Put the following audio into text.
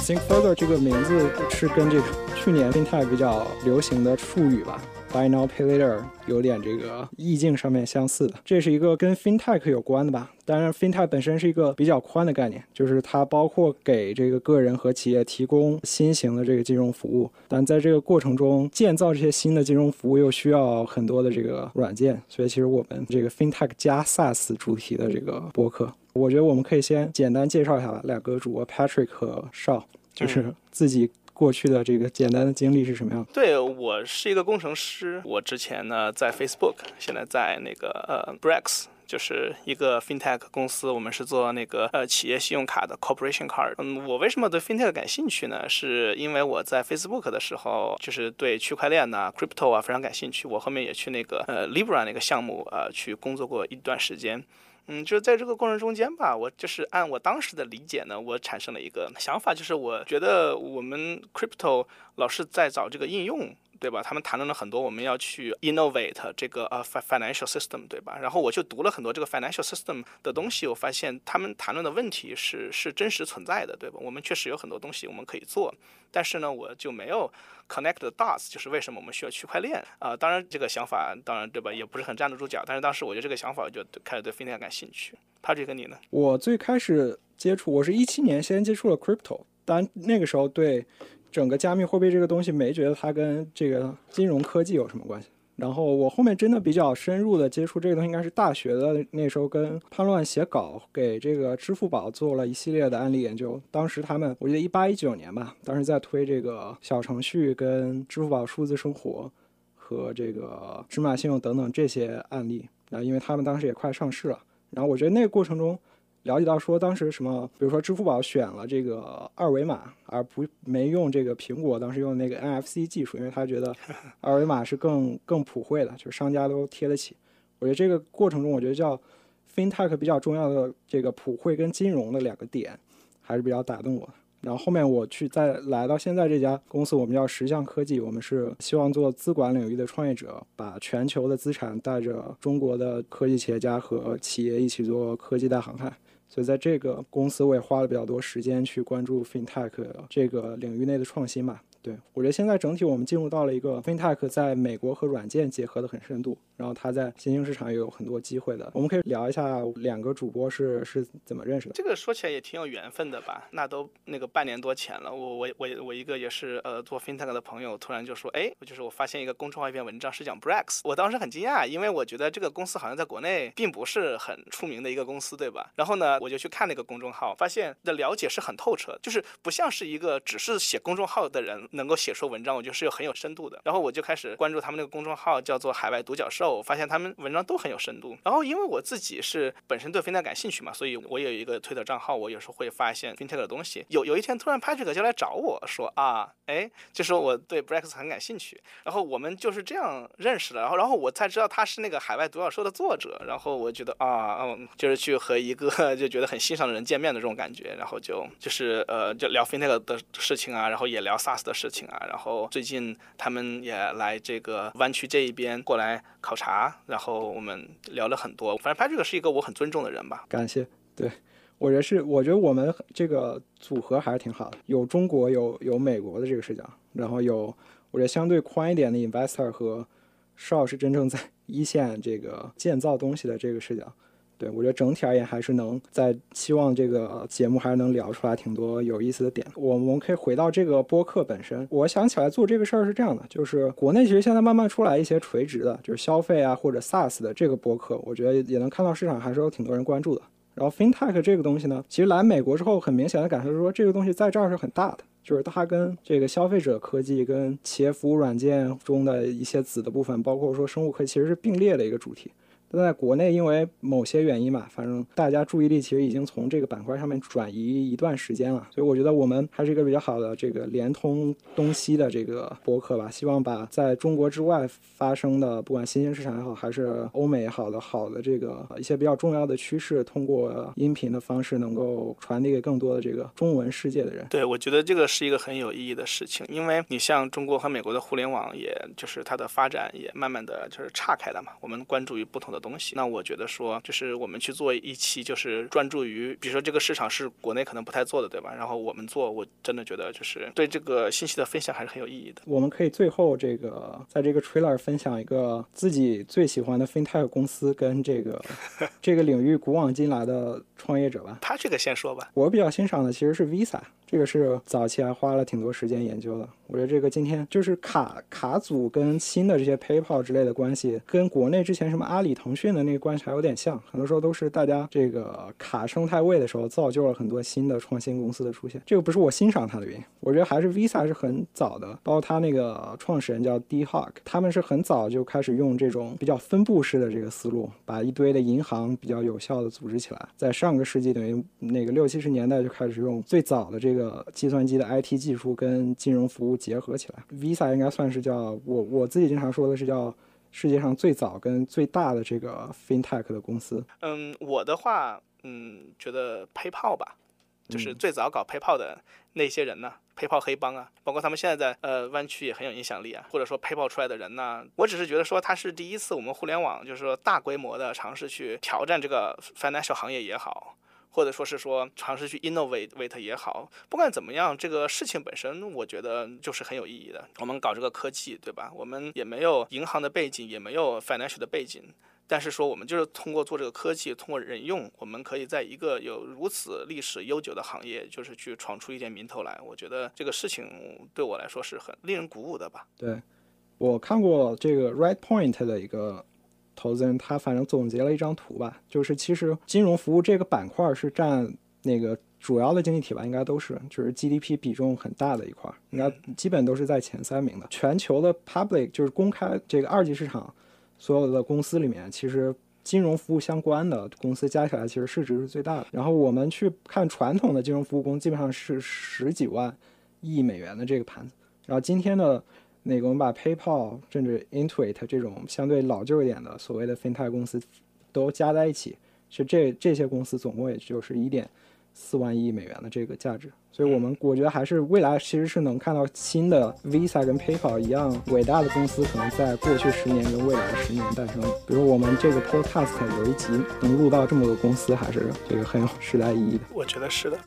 Think Further 这个名字是跟这个去年生态比较流行的术语吧，Buy Now Pay Later 有点这个意境上面相似的。这是一个跟 FinTech 有关的吧？当然，FinTech 本身是一个比较宽的概念，就是它包括给这个个人和企业提供新型的这个金融服务。但在这个过程中，建造这些新的金融服务又需要很多的这个软件。所以，其实我们这个 FinTech 加 SaaS 主题的这个博客，我觉得我们可以先简单介绍一下吧两个主播 Patrick 和邵。就是自己过去的这个简单的经历是什么样？对我是一个工程师，我之前呢在 Facebook，现在在那个呃 Brex，就是一个 FinTech 公司，我们是做那个呃企业信用卡的 Corporation Card。嗯，我为什么对 FinTech 感兴趣呢？是因为我在 Facebook 的时候，就是对区块链呐、Crypto 啊非常感兴趣。我后面也去那个呃 Libra 那个项目呃去工作过一段时间。嗯，就是在这个过程中间吧，我就是按我当时的理解呢，我产生了一个想法，就是我觉得我们 crypto 老是在找这个应用。对吧？他们谈论了很多，我们要去 innovate 这个呃 financial system，对吧？然后我就读了很多这个 financial system 的东西，我发现他们谈论的问题是是真实存在的，对吧？我们确实有很多东西我们可以做，但是呢，我就没有 connect the dots，就是为什么我们需要区块链啊？当然这个想法，当然对吧，也不是很站得住脚。但是当时我觉得这个想法，我就开始对 FinTech 感兴趣。他这个你呢？我最开始接触，我是一七年先接触了 crypto，当然那个时候对。整个加密货币这个东西没觉得它跟这个金融科技有什么关系。然后我后面真的比较深入的接触这个东西，应该是大学的那时候跟潘乱写稿，给这个支付宝做了一系列的案例研究。当时他们我记得一八一九年吧，当时在推这个小程序跟支付宝数字生活和这个芝麻信用等等这些案例。然后因为他们当时也快上市了，然后我觉得那个过程中。了解到说，当时什么，比如说支付宝选了这个二维码，而不没用这个苹果当时用那个 NFC 技术，因为他觉得 二维码是更更普惠的，就是商家都贴得起。我觉得这个过程中，我觉得叫 FinTech 比较重要的这个普惠跟金融的两个点，还是比较打动我的。然后后面我去再来到现在这家公司，我们叫十象科技，我们是希望做资管领域的创业者，把全球的资产带着中国的科技企业家和企业一起做科技大航海。所以在这个公司，我也花了比较多时间去关注 FinTech 这个领域内的创新吧。对我觉得现在整体我们进入到了一个 FinTech 在美国和软件结合的很深度。然后他在新兴市场也有很多机会的，我们可以聊一下两个主播是是怎么认识的。这个说起来也挺有缘分的吧？那都那个半年多前了，我我我我一个也是呃做 FinTech 的朋友，突然就说，哎，就是我发现一个公众号一篇文章是讲 Brex，我当时很惊讶，因为我觉得这个公司好像在国内并不是很出名的一个公司，对吧？然后呢，我就去看那个公众号，发现的了解是很透彻，就是不像是一个只是写公众号的人能够写出文章，我觉得是有很有深度的。然后我就开始关注他们那个公众号，叫做海外独角兽。我发现他们文章都很有深度，然后因为我自己是本身对 FinTech 感兴趣嘛，所以我有一个推特账号，我有时候会发现 FinTech 的东西。有有一天突然 Patrick 就来找我说啊，哎，就说我对 Brex 很感兴趣，然后我们就是这样认识的，然后然后我才知道他是那个海外独角兽的作者，然后我觉得啊，嗯，就是去和一个就觉得很欣赏的人见面的这种感觉，然后就就是呃就聊 FinTech 的事情啊，然后也聊 SaaS 的事事情啊，然后最近他们也来这个湾区这一边过来考察，然后。我们聊了很多，反正 Patrick 是一个我很尊重的人吧。感谢，对我觉得是，我觉得我们这个组合还是挺好的，有中国有有美国的这个视角，然后有我觉得相对宽一点的 investor 和邵是真正在一线这个建造东西的这个视角。对，我觉得整体而言还是能在期望这个节目还是能聊出来挺多有意思的点。我们可以回到这个播客本身，我想起来做这个事儿是这样的，就是国内其实现在慢慢出来一些垂直的，就是消费啊或者 SaaS 的这个播客，我觉得也能看到市场还是有挺多人关注的。然后 FinTech 这个东西呢，其实来美国之后，很明显的感受是说这个东西在这儿是很大的，就是它跟这个消费者科技、跟企业服务软件中的一些子的部分，包括说生物科技，其实是并列的一个主题。但在国内，因为某些原因吧，反正大家注意力其实已经从这个板块上面转移一段时间了，所以我觉得我们还是一个比较好的这个联通东西的这个博客吧。希望把在中国之外发生的，不管新兴市场也好，还是欧美也好的好的这个一些比较重要的趋势，通过音频的方式能够传递给更多的这个中文世界的人。对，我觉得这个是一个很有意义的事情，因为你像中国和美国的互联网，也就是它的发展也慢慢的就是岔开了嘛。我们关注于不同的。的东西。那我觉得说，就是我们去做一期，就是专注于，比如说这个市场是国内可能不太做的，对吧？然后我们做，我真的觉得就是对这个信息的分享还是很有意义的。我们可以最后这个在这个 trailer 分享一个自己最喜欢的 fintech 公司跟这个 这个领域古往今来的创业者吧。他这个先说吧。我比较欣赏的其实是 Visa。这个是早期还花了挺多时间研究的。我觉得这个今天就是卡卡组跟新的这些 PayPal 之类的关系，跟国内之前什么阿里、腾腾讯的那个关系还有点像。很多时候都是大家这个卡生态位的时候，造就了很多新的创新公司的出现。这个不是我欣赏它的原因，我觉得还是 Visa 是很早的，包括它那个创始人叫 D Hawk，他们是很早就开始用这种比较分布式的这个思路，把一堆的银行比较有效的组织起来。在上个世纪等于那个六七十年代就开始用最早的。这个计算机的 IT 技术跟金融服务结合起来，Visa 应该算是叫我我自己经常说的是叫世界上最早跟最大的这个 FinTech 的公司。嗯，我的话，嗯，觉得 PayPal 吧，就是最早搞 PayPal 的那些人呢，PayPal 黑帮啊，包括他们现在在呃湾区也很有影响力啊，或者说 PayPal 出来的人呢，我只是觉得说他是第一次我们互联网就是说大规模的尝试去挑战这个 financial 行业也好。或者说是说尝试去 innovate 也好，不管怎么样，这个事情本身我觉得就是很有意义的。我们搞这个科技，对吧？我们也没有银行的背景，也没有 financial 的背景，但是说我们就是通过做这个科技，通过人用，我们可以在一个有如此历史悠久的行业，就是去闯出一点名头来。我觉得这个事情对我来说是很令人鼓舞的吧。对，我看过这个 Right Point 的一个。投资人他反正总结了一张图吧，就是其实金融服务这个板块是占那个主要的经济体吧，应该都是就是 GDP 比重很大的一块，应该基本都是在前三名的。全球的 public 就是公开这个二级市场所有的公司里面，其实金融服务相关的公司加起来其实市值是最大的。然后我们去看传统的金融服务公司，基本上是十几万亿美元的这个盘子。然后今天的。那个我们把 PayPal 甚至 Intuit 这种相对老旧一点的所谓的 FinTech 公司都加在一起，其实这这些公司总共也就是一点四万亿美元的这个价值。所以，我们我觉得还是未来其实是能看到新的 Visa 跟 PayPal 一样伟大的公司，可能在过去十年跟未来十年诞生。比如我们这个 Podcast 有一集能录到这么多公司，还是这个很有时代意义的。我觉得是的。